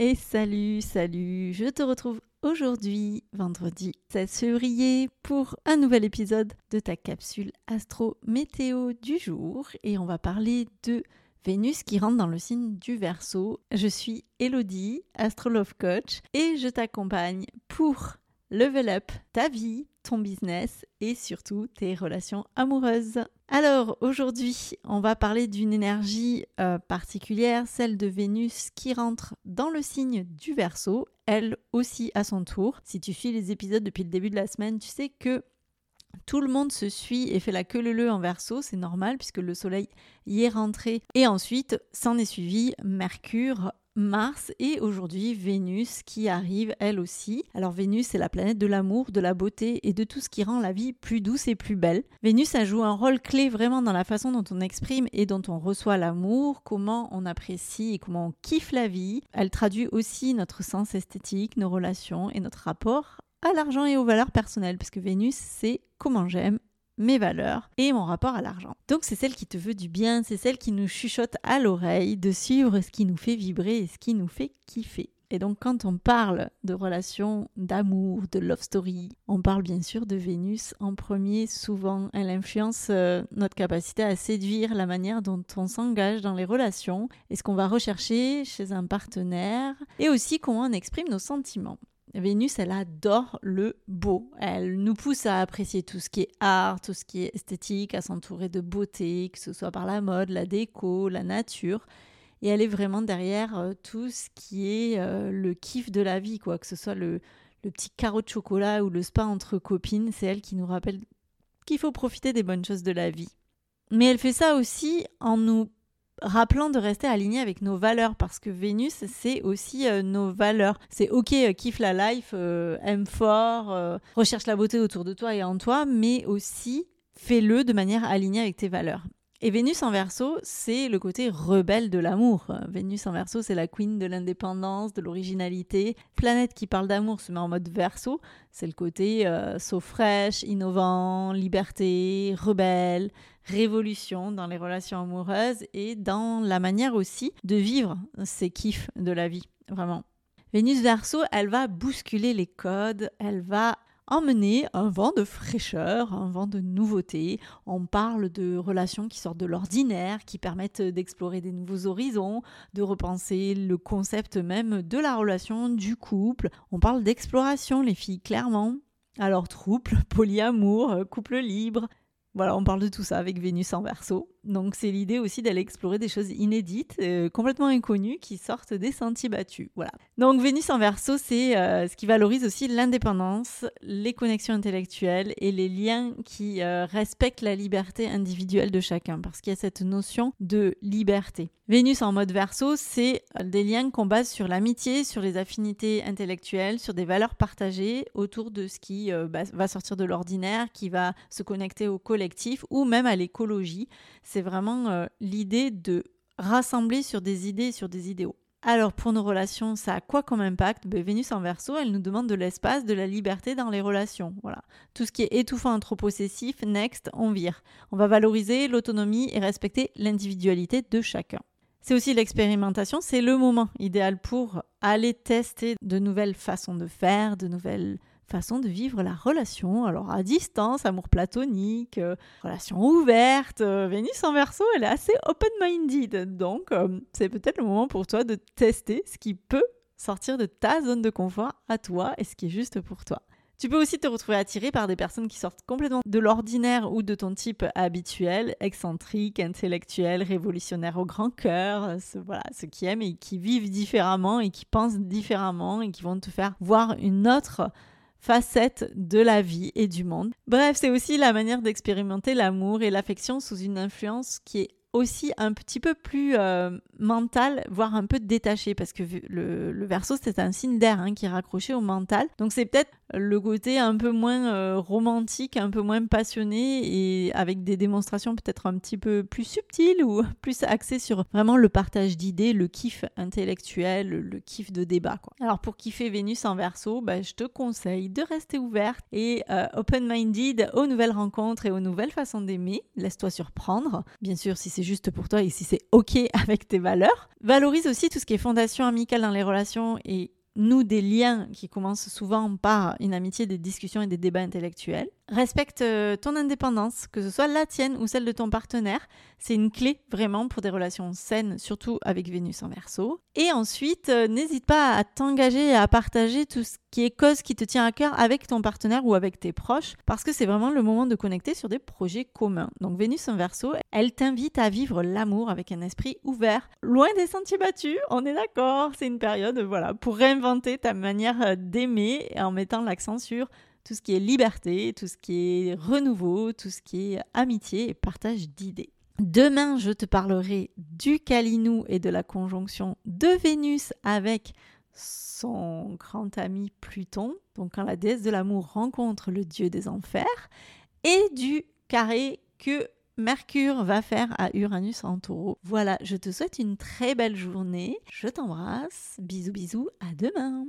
Et salut, salut, je te retrouve aujourd'hui, vendredi 16 février, pour un nouvel épisode de ta capsule astro météo du jour. Et on va parler de Vénus qui rentre dans le signe du Verseau. Je suis Elodie, astrolove coach, et je t'accompagne pour level up ta vie, business et surtout tes relations amoureuses. Alors aujourd'hui, on va parler d'une énergie euh, particulière, celle de Vénus qui rentre dans le signe du Verseau, elle aussi à son tour. Si tu suis les épisodes depuis le début de la semaine, tu sais que tout le monde se suit et fait la queue leu en verso, c'est normal puisque le soleil y est rentré. Et ensuite, s'en est suivi Mercure Mars et aujourd'hui Vénus qui arrive elle aussi. Alors Vénus c'est la planète de l'amour, de la beauté et de tout ce qui rend la vie plus douce et plus belle. Vénus a joue un rôle clé vraiment dans la façon dont on exprime et dont on reçoit l'amour, comment on apprécie et comment on kiffe la vie. Elle traduit aussi notre sens esthétique, nos relations et notre rapport à l'argent et aux valeurs personnelles parce que Vénus c'est comment j'aime mes valeurs et mon rapport à l'argent. Donc c'est celle qui te veut du bien, c'est celle qui nous chuchote à l'oreille de suivre ce qui nous fait vibrer et ce qui nous fait kiffer. Et donc quand on parle de relations d'amour, de love story, on parle bien sûr de Vénus en premier souvent. Elle influence euh, notre capacité à séduire, la manière dont on s'engage dans les relations et ce qu'on va rechercher chez un partenaire et aussi comment on exprime nos sentiments. Vénus, elle adore le beau. Elle nous pousse à apprécier tout ce qui est art, tout ce qui est esthétique, à s'entourer de beauté, que ce soit par la mode, la déco, la nature. Et elle est vraiment derrière euh, tout ce qui est euh, le kiff de la vie, quoi. Que ce soit le, le petit carreau de chocolat ou le spa entre copines, c'est elle qui nous rappelle qu'il faut profiter des bonnes choses de la vie. Mais elle fait ça aussi en nous rappelant de rester aligné avec nos valeurs parce que Vénus c'est aussi euh, nos valeurs. C'est ok, euh, kiffe la life, euh, aime fort, recherche la beauté autour de toi et en toi, mais aussi fais-le de manière alignée avec tes valeurs. Et Vénus en verso, c'est le côté rebelle de l'amour. Vénus en verso, c'est la queen de l'indépendance, de l'originalité. Planète qui parle d'amour se met en mode verso, c'est le côté euh, saut fraîche, innovant, liberté, rebelle, révolution dans les relations amoureuses et dans la manière aussi de vivre ces kiffs de la vie, vraiment. Vénus verso, elle va bousculer les codes, elle va emmener un vent de fraîcheur, un vent de nouveauté. On parle de relations qui sortent de l'ordinaire, qui permettent d'explorer des nouveaux horizons, de repenser le concept même de la relation, du couple. On parle d'exploration, les filles, clairement. Alors, trouble, polyamour, couple libre, voilà, on parle de tout ça avec Vénus en verso. Donc c'est l'idée aussi d'aller explorer des choses inédites, euh, complètement inconnues, qui sortent des sentiers battus. Voilà. Donc Vénus en verso, c'est euh, ce qui valorise aussi l'indépendance, les connexions intellectuelles et les liens qui euh, respectent la liberté individuelle de chacun, parce qu'il y a cette notion de liberté. Vénus en mode verso, c'est des liens qu'on base sur l'amitié, sur les affinités intellectuelles, sur des valeurs partagées autour de ce qui bah, va sortir de l'ordinaire, qui va se connecter au collectif ou même à l'écologie. C'est vraiment euh, l'idée de rassembler sur des idées, sur des idéaux. Alors pour nos relations, ça a quoi comme impact? Ben, Vénus en verso, elle nous demande de l'espace, de la liberté dans les relations. Voilà. Tout ce qui est étouffant, trop possessif, next, on vire. On va valoriser l'autonomie et respecter l'individualité de chacun. C'est aussi l'expérimentation, c'est le moment idéal pour aller tester de nouvelles façons de faire, de nouvelles façon de vivre la relation. Alors à distance, amour platonique, euh, relation ouverte. Euh, Vénus en verso, elle est assez open-minded. Donc euh, c'est peut-être le moment pour toi de tester ce qui peut sortir de ta zone de confort à toi et ce qui est juste pour toi. Tu peux aussi te retrouver attiré par des personnes qui sortent complètement de l'ordinaire ou de ton type habituel, excentrique, intellectuel, révolutionnaire au grand cœur, voilà, ceux qui aiment et qui vivent différemment et qui pensent différemment et qui vont te faire voir une autre facette de la vie et du monde. Bref, c'est aussi la manière d'expérimenter l'amour et l'affection sous une influence qui est aussi un petit peu plus euh, mental, voire un peu détaché, parce que le, le verso, c'est un signe d'air hein, qui est raccroché au mental. Donc c'est peut-être le côté un peu moins euh, romantique, un peu moins passionné et avec des démonstrations peut-être un petit peu plus subtiles ou plus axées sur vraiment le partage d'idées, le kiff intellectuel, le kiff de débat. Alors pour kiffer Vénus en verso, bah, je te conseille de rester ouverte et euh, open-minded aux nouvelles rencontres et aux nouvelles façons d'aimer. Laisse-toi surprendre. Bien sûr, si c'est juste pour toi et si c'est OK avec tes valeurs. Valorise aussi tout ce qui est fondation amicale dans les relations et nous des liens qui commencent souvent par une amitié, des discussions et des débats intellectuels. Respecte euh, ton indépendance, que ce soit la tienne ou celle de ton partenaire. C'est une clé vraiment pour des relations saines, surtout avec Vénus en verso. Et ensuite, euh, n'hésite pas à t'engager et à partager tout ce qui est cause qui te tient à cœur avec ton partenaire ou avec tes proches, parce que c'est vraiment le moment de connecter sur des projets communs. Donc Vénus en verso, elle t'invite à vivre l'amour avec un esprit ouvert, loin des sentiers battus, on est d'accord, c'est une période voilà, pour réinventer ta manière euh, d'aimer en mettant l'accent sur tout ce qui est liberté, tout ce qui est renouveau, tout ce qui est amitié et partage d'idées. Demain, je te parlerai du Calinou et de la conjonction de Vénus avec son grand ami Pluton, donc quand la déesse de l'amour rencontre le dieu des enfers, et du carré que Mercure va faire à Uranus en taureau. Voilà, je te souhaite une très belle journée. Je t'embrasse. Bisous bisous, à demain.